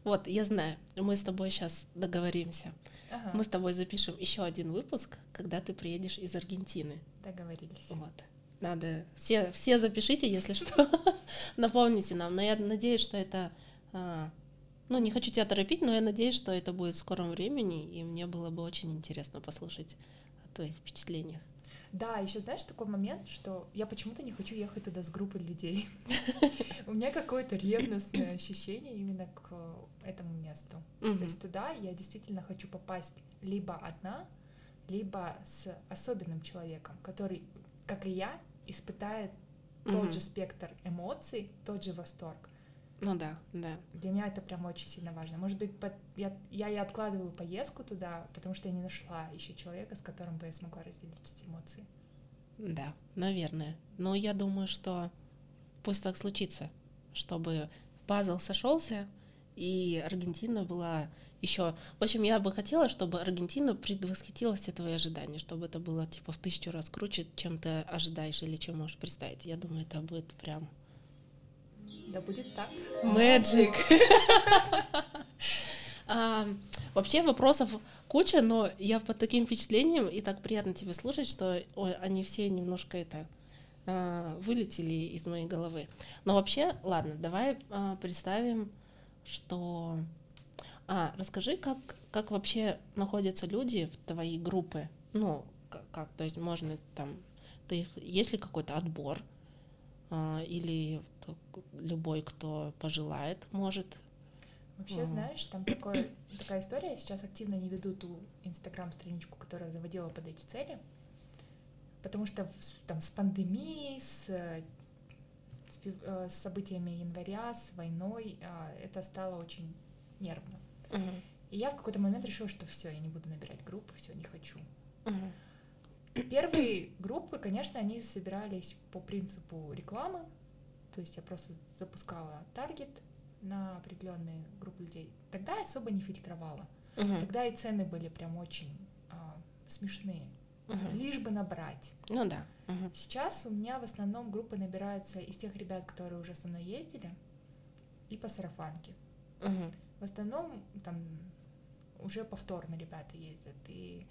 Вот, я знаю, мы с тобой сейчас договоримся. Ага, Мы с тобой запишем еще один выпуск, когда ты приедешь из Аргентины. договорились. Вот. Надо все, все запишите, если что, напомните нам. Но я надеюсь, что это, а, ну не хочу тебя торопить, но я надеюсь, что это будет в скором времени, и мне было бы очень интересно послушать о твоих впечатлениях. Да, еще знаешь такой момент, что я почему-то не хочу ехать туда с группой людей. У меня какое-то ревностное ощущение именно к этому месту. То есть туда я действительно хочу попасть либо одна, либо с особенным человеком, который, как и я, испытает тот же спектр эмоций, тот же восторг. Ну да, да. Для меня это прям очень сильно важно. Может быть, под- я, я и откладываю поездку туда, потому что я не нашла еще человека, с которым бы я смогла разделить эти эмоции. Да, наверное. Но я думаю, что пусть так случится, чтобы пазл сошелся, и Аргентина была еще. В общем, я бы хотела, чтобы Аргентина предвосхитила все твои ожидания, чтобы это было типа в тысячу раз круче, чем ты ожидаешь или чем можешь представить. Я думаю, это будет прям Да будет так. Magic. А, Вообще вопросов куча, но я под таким впечатлением, и так приятно тебя слушать, что они все немножко это а, вылетели из моей головы. Но вообще, ладно, давай а, представим, что... А, расскажи, как, как вообще находятся люди в твоей группе? Ну, как, то есть можно там... Ты, есть ли какой-то отбор? А, или любой, кто пожелает, может Вообще, Мгм. знаешь, там такое, такая история, я сейчас активно не веду ту инстаграм-страничку, которую я заводила под эти цели, потому что там с пандемией, с, э, с э, событиями января, с войной, а, это стало очень нервно. Мгм. И я в какой-то момент решила, что все, я не буду набирать группы, все, не хочу. Мгм. Первые группы, конечно, они собирались по принципу рекламы, то есть я просто запускала таргет на определенные группы людей. Тогда я особо не фильтровала. Мгм. Тогда и цены были прям очень а, смешные. Мгм. лишь бы набрать. Ну да. Мгм. Сейчас у меня в основном группы набираются из тех ребят, которые уже со мной ездили, и по сарафанке. Мгм. В основном там уже повторно ребята ездят, и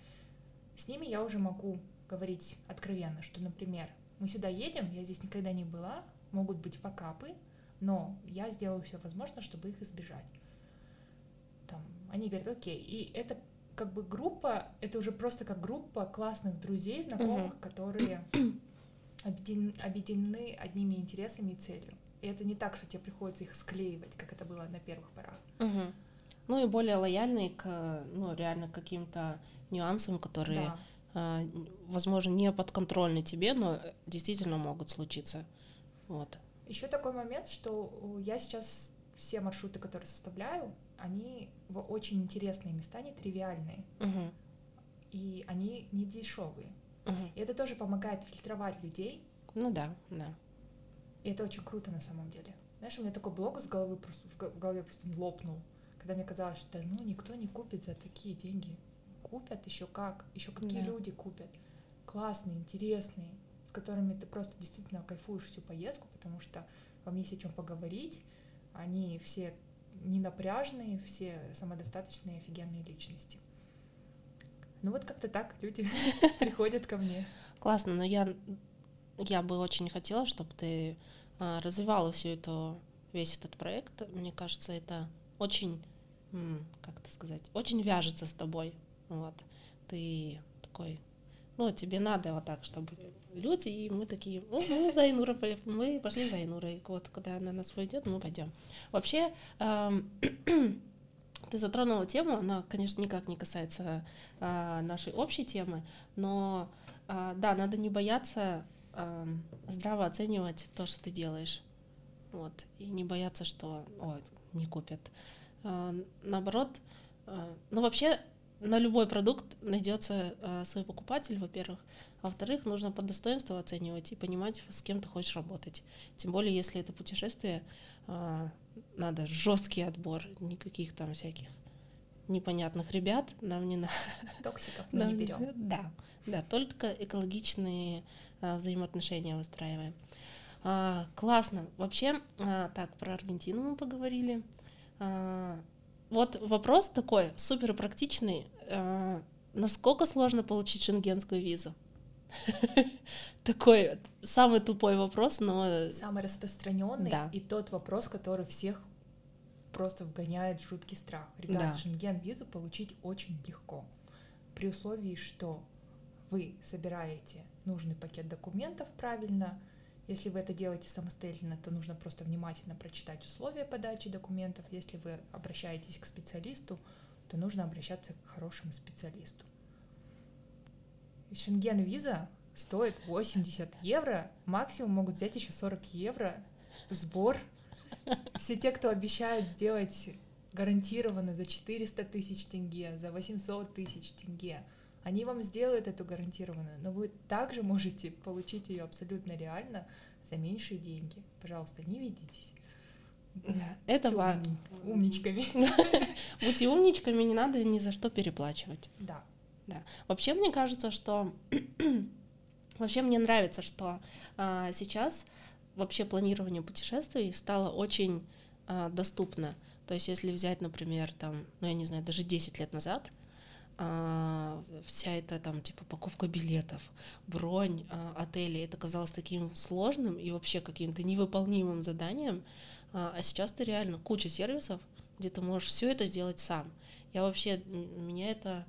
с ними я уже могу говорить откровенно, что, например, мы сюда едем, я здесь никогда не была, могут быть факапы, но я сделаю все возможное, чтобы их избежать. Там, они говорят, окей, и это как бы группа, это уже просто как группа классных друзей, знакомых, которые объедин- объединены одними интересами и целью. И это не так, что тебе приходится их склеивать, как это было на первых порах. Мгм. Ну и более лояльный к, ну, реально каким-то нюансам, которые, Да. н- возможно, не подконтрольны тебе, но э, действительно могут случиться. Вот. Еще такой момент, что я сейчас все маршруты, которые составляю, они в очень интересные места, не тривиальные, Мгм. и они не дешевые. Мгм. И это тоже помогает фильтровать людей, Ну да, да. и это очень круто на самом деле. Знаешь, у меня такой блок с головы просто в го- в голове просто лопнул, когда мне казалось, что ну никто не купит за такие деньги. Купят еще как, еще какие Да. люди купят. Классные, интересные, которыми ты просто действительно кайфуешь всю поездку, потому что вам есть о чем поговорить. Они все не напряжные, все самодостаточные, офигенные личности. Ну вот как-то так люди приходят ко мне. Классно, но я, я бы очень хотела, чтобы ты а, развивала всю эту, весь этот проект. Мне кажется, это очень, как это сказать, очень вяжется с тобой. Вот. Ты такой, ну, тебе надо вот так, чтобы люди, и мы такие, ну, мы за поехали, мы пошли за Инурой. Вот, когда она нас пойдет, мы пойдем. Вообще, ам, ты затронула тему, она, конечно, никак не касается а, нашей общей темы, но а, да, надо не бояться ам, здраво оценивать то, что ты делаешь. Вот. И не бояться, что «Ой, не купят. А, наоборот, а, ну вообще на любой продукт найдется а, свой покупатель, во-первых. А во-вторых, нужно по достоинству оценивать и понимать, с кем ты хочешь работать. Тем более, если это путешествие, а, надо жесткий отбор, никаких там всяких непонятных ребят нам не надо. Токсиков мы не берем. Да, да, только экологичные а, взаимоотношения выстраиваем. Классно. Вообще, так, про Аргентину мы поговорили. Вот вопрос такой, супер практичный. А, насколько сложно получить шенгенскую визу? Такой самый тупой вопрос, но Самый распространенный Да. и тот вопрос, который всех просто вгоняет в жуткий страх. Ребята, Да. шенген визу получить очень легко. При условии, что вы собираете нужный пакет документов правильно. Если вы это делаете самостоятельно, то нужно просто внимательно прочитать условия подачи документов. Если вы обращаетесь к специалисту, то нужно обращаться к хорошему специалисту. Шенген виза стоит 80 евро, максимум могут взять еще 40 евро сбор. Все те, кто обещают сделать гарантированно за 400 тысяч тенге, за 800 тысяч тенге, они вам сделают эту гарантированную, но вы также можете получить ее абсолютно реально за меньшие деньги. Пожалуйста, не ведитесь. Это Будьте ва- умни- умничками. Будьте умничками, не надо ни за что переплачивать. Да. Да. Вообще, мне кажется, что вообще мне нравится, что а, сейчас вообще планирование путешествий стало очень а, доступно. То есть, если взять, например, там, ну я не знаю, даже 10 лет назад, а, вся эта там типа покупка билетов, бронь а, отелей, это казалось таким сложным и вообще каким-то невыполнимым заданием. А, а сейчас ты реально куча сервисов, где ты можешь все это сделать сам. Я вообще меня это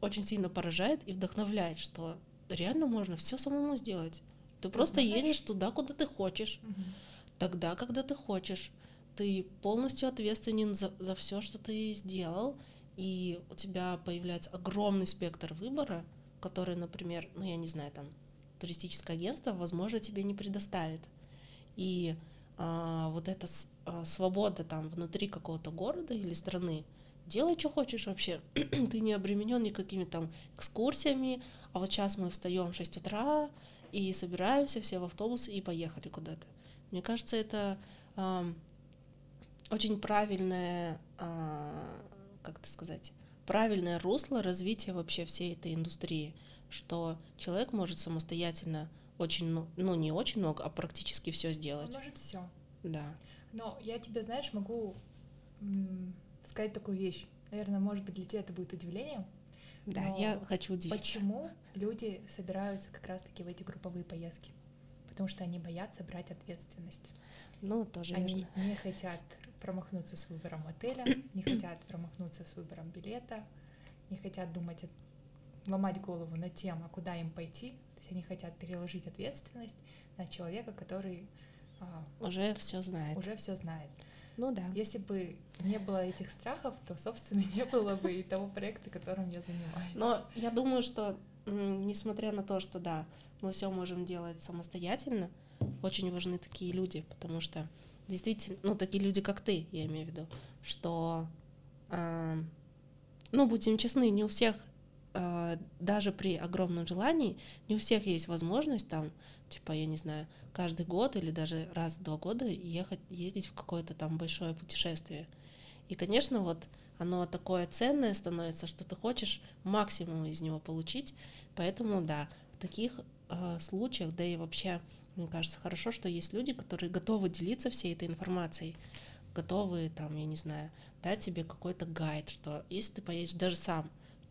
очень сильно поражает и вдохновляет, что реально можно все самому сделать. Ты просто знаешь- едешь туда, куда ты хочешь, Мгм. тогда, когда ты хочешь. Ты полностью ответственен за, за все, что ты сделал, и у тебя появляется огромный спектр выбора, который, например, ну я не знаю, там туристическое агентство, возможно, тебе не предоставит. И а, вот эта а, свобода там внутри какого-то города или страны, делай, что хочешь вообще. ты не обременен никакими там экскурсиями, а вот сейчас мы встаем в 6 утра и собираемся все в автобус и поехали куда-то. Мне кажется, это ам, очень правильное, а, как это сказать, правильное русло развития вообще всей этой индустрии, что человек может самостоятельно очень, ну, не очень много, а практически все сделать. Может все. Да. Но я тебе, знаешь, могу сказать такую вещь. Наверное, может быть, для тебя это будет удивлением. Да, я хочу удивиться. Почему люди собираются как раз-таки в эти групповые поездки? Потому что они боятся брать ответственность. Ну, тоже Они верно. не хотят промахнуться с выбором отеля, не хотят промахнуться с выбором билета, не хотят думать, ломать голову над тем, а куда им пойти. Есть они хотят переложить ответственность на человека, который а, уже все знает. Уже все знает. Ну да. Если бы не было этих страхов, то, собственно, не было бы и того проекта, которым я занимаюсь. Но я думаю, что несмотря на то, что да, мы все можем делать самостоятельно, очень важны такие люди, потому что действительно, ну, такие люди, как ты, я имею в виду, что, э, ну, будем честны, не у всех, даже при огромном желании, не у всех есть возможность там, типа, я не знаю, каждый год или даже раз в два года ехать, ездить в какое-то там большое путешествие. И, конечно, вот оно такое ценное становится, что ты хочешь максимум из него получить, поэтому, да, в таких э, случаях, да и вообще мне кажется, хорошо, что есть люди, которые готовы делиться всей этой информацией, готовы, там, я не знаю, дать тебе какой-то гайд, что если ты поедешь даже сам,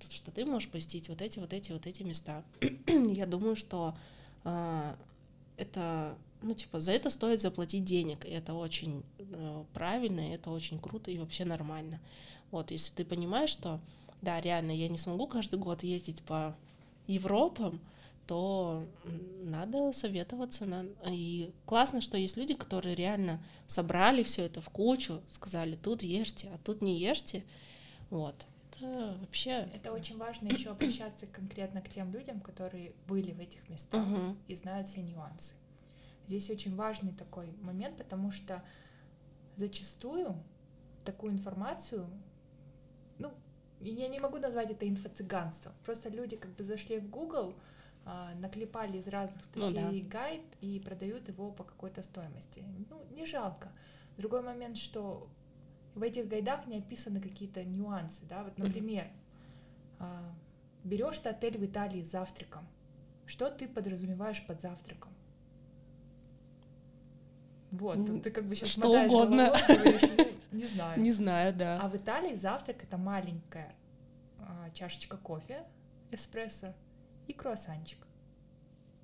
что ты можешь посетить вот эти, вот эти, вот эти места. я думаю, что э, это, ну, типа, за это стоит заплатить денег, и это очень э, правильно, и это очень круто и вообще нормально. Вот, если ты понимаешь, что, да, реально, я не смогу каждый год ездить по Европам, то надо советоваться. На... И классно, что есть люди, которые реально собрали все это в кучу, сказали, тут ешьте, а тут не ешьте. Вот. Это вообще... Это очень важно еще обращаться конкретно к тем людям, которые были в этих местах угу. и знают все нюансы. Здесь очень важный такой момент, потому что зачастую такую информацию, ну, я не могу назвать это инфо-цыганством, просто люди как бы зашли в Google, а, наклепали из разных статей ну, да. гайд и продают его по какой-то стоимости. Ну, не жалко. Другой момент, что в этих гайдах не описаны какие-то нюансы, да, вот, например, а, берешь ты отель в Италии с завтраком, что ты подразумеваешь под завтраком? Вот, ты как бы сейчас что угодно. говоришь, ну, не знаю. Не знаю, да. А в Италии завтрак это маленькая а, чашечка кофе, эспрессо, и круассанчик.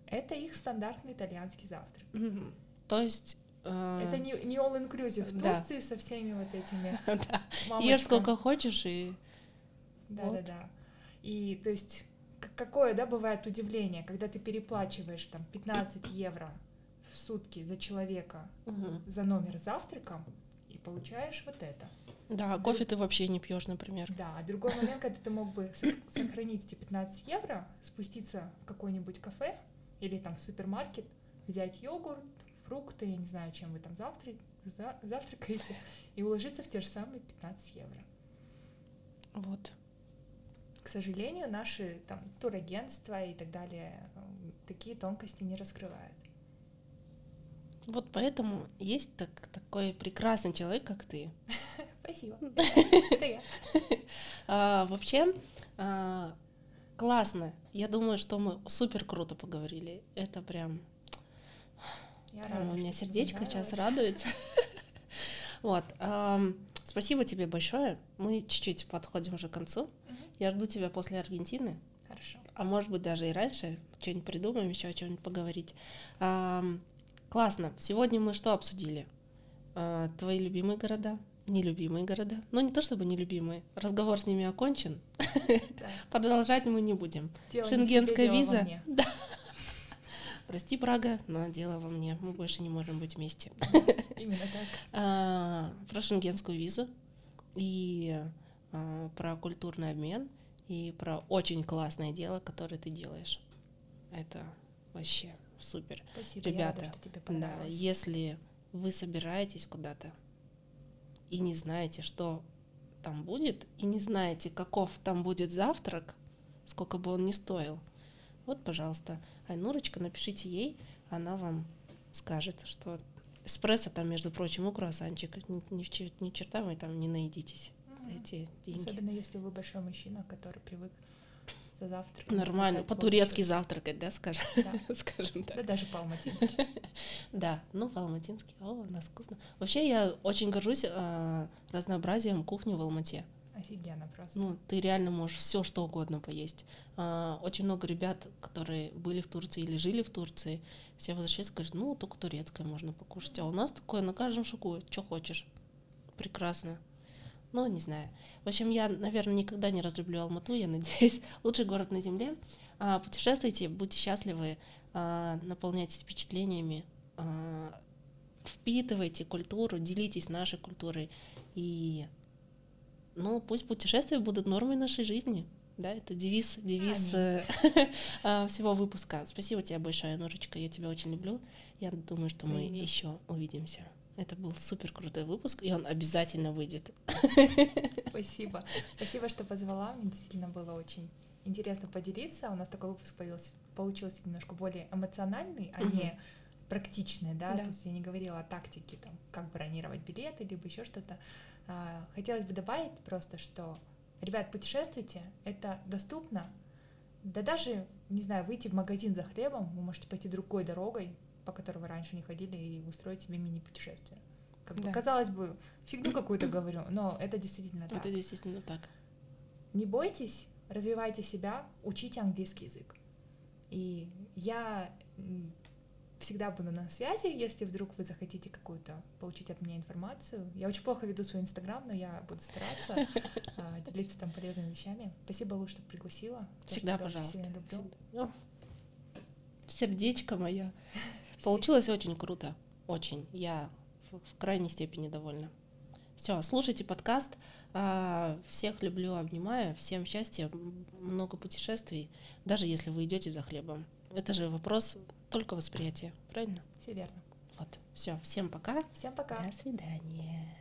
Это их стандартный итальянский завтрак. Mm-hmm. То есть э... это не, не all inclusive в да. Турции со всеми вот этими. да. Ешь сколько хочешь и. Да, вот. да, да. И то есть какое, да, бывает удивление, когда ты переплачиваешь там 15 евро в сутки за человека угу. за номер с завтраком и получаешь вот это. Да, кофе ты вообще не пьешь, например. Да, а другой момент, когда ты мог бы сохранить эти 15 евро, спуститься в какое-нибудь кафе или там в супермаркет, взять йогурт, фрукты, я не знаю, чем вы там завтра, за, завтракаете, и уложиться в те же самые 15 евро. Вот. К сожалению, наши там турагентства и так далее такие тонкости не раскрывают. Вот поэтому есть так, такой прекрасный человек, как ты. Спасибо. Это я. А, вообще, а, классно. Я думаю, что мы супер круто поговорили. Это прям... Я рада, у меня сердечко сейчас радуется. Вот. Спасибо тебе большое. Мы чуть-чуть подходим уже к концу. Я жду тебя после Аргентины. Хорошо. А может быть, даже и раньше. Что-нибудь придумаем, еще о чем-нибудь поговорить. Классно. Сегодня мы что обсудили? А, твои любимые города, нелюбимые города. Ну, не то чтобы нелюбимые. Разговор с ними окончен. Да. Продолжать мы не будем. Дело Шенгенская не виза. Да. Прости, Прага, но дело во мне. Мы больше не можем быть вместе. Именно так. А, про шенгенскую визу и а, про культурный обмен и про очень классное дело, которое ты делаешь. Это вообще Супер. Спасибо, Ребята, рада, что тебе. Да, если вы собираетесь куда-то и не знаете, что там будет, и не знаете, каков там будет завтрак, сколько бы он ни стоил, вот, пожалуйста, Айнурочка, напишите ей, она вам скажет, что эспрессо там, между прочим, у круассанчика, ни, ни, ни черта вы там не наедитесь. за эти деньги. Особенно если вы большой мужчина, который привык за завтраком. Нормально, по-турецки завтракать, да, скажем, Да. скажем так. Да даже по-алматински. Да, ну по-алматински, о, у нас вкусно. Вообще я очень горжусь а, разнообразием кухни в Алмате. Офигенно просто. Ну, ты реально можешь все что угодно поесть. А, очень много ребят, которые были в Турции или жили в Турции, все возвращаются, говорят, ну, только турецкое можно покушать. А у нас такое на каждом шагу, что хочешь. Прекрасно. Ну, не знаю. В общем, я, наверное, никогда не разлюблю Алмату, я надеюсь. Лучший город на земле. А, путешествуйте, будьте счастливы, а, наполняйтесь впечатлениями, впитывайте культуру, делитесь нашей культурой. И, ну, пусть путешествия будут нормой нашей жизни. Да, это девиз, девиз э, а, всего выпуска. Спасибо тебе большое, Норочка, я тебя очень люблю. Я думаю, что мы Взаимно. еще увидимся. Это был супер крутой выпуск, и он обязательно выйдет. Спасибо. Спасибо, что позвала. Мне действительно было очень интересно поделиться. У нас такой выпуск появился, получился немножко более эмоциональный, а Мгм. не практичный, да? Да. То есть я не говорила о тактике, там, как бронировать билеты, либо еще что-то. А, Хотелось бы добавить просто, что, ребят, путешествуйте, это доступно. Да даже, не знаю, выйти в магазин за хлебом, вы можете пойти другой дорогой, по которой вы раньше не ходили, и устроить себе мини-путешествие. Как бы, Да. казалось бы, фигню какую-то говорю, но это действительно так. Это действительно так. Не бойтесь, развивайте себя, учите английский язык. И я всегда буду на связи, если вдруг вы захотите какую-то получить от меня информацию. Я очень плохо веду свой инстаграм, но я буду стараться а, делиться там полезными вещами. Спасибо, Лу, что пригласила. Всегда, очень пожалуйста. сильно люблю. Сердечко мое. Получилось очень круто. Очень. Я в крайней степени довольна. Все, слушайте подкаст. А, Всех люблю, обнимаю. Всем счастья, много путешествий, даже если вы идете за хлебом. Это же вопрос только восприятие, правильно? Все верно. Вот, все, всем пока. Всем пока. До свидания.